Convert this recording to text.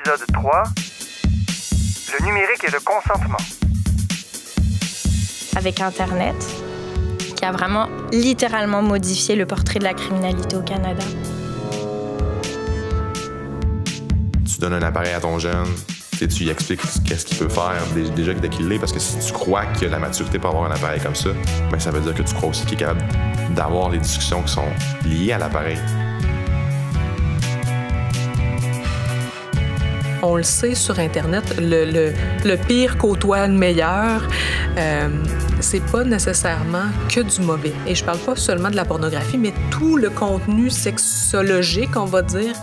Épisode 3 Le numérique et le consentement. Avec Internet, qui a vraiment littéralement modifié le portrait de la criminalité au Canada. Tu donnes un appareil à ton jeune, tu lui expliques qu'est-ce qu'il peut faire déjà dès qu'il l'est, parce que si tu crois qu'il a la maturité pour avoir un appareil comme ça, ben ça veut dire que tu crois aussi qu'il est capable d'avoir les discussions qui sont liées à l'appareil. On le sait sur Internet, le, le, pire côtoie le meilleur. Euh, c'est pas nécessairement que du mauvais. Et je parle pas seulement de la pornographie, mais tout le contenu sexologique, on va dire,